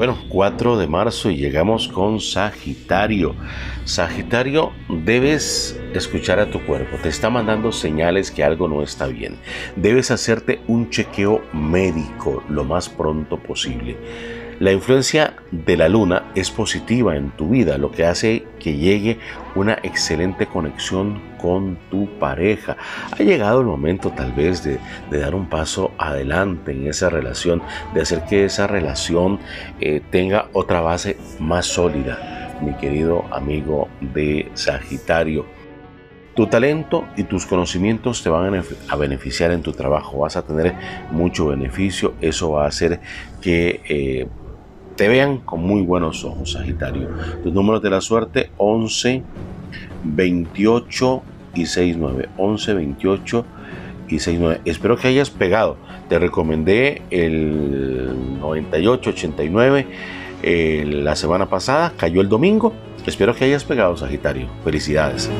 Bueno, 4 de marzo y llegamos con Sagitario. Sagitario, debes escuchar a tu cuerpo. Te está mandando señales que algo no está bien. Debes hacerte un chequeo médico lo más pronto posible. La influencia de la luna es positiva en tu vida, lo que hace que llegue una excelente conexión con tu pareja. Ha llegado el momento tal vez de, dar un paso adelante en esa relación, de hacer que esa relación eh, tenga otra base más sólida, mi querido amigo de Sagitario. Tu talento y tus conocimientos te van a beneficiar en tu trabajo, vas a tener mucho beneficio, eso va a hacer que eh, te vean con muy buenos ojos, Sagitario. Tus números de la suerte 11, 28 y 69. 11, 28 y 69. Espero que hayas pegado. Te recomendé el 98, 89 eh, la semana pasada. Cayó el domingo. Espero que hayas pegado, Sagitario. Felicidades.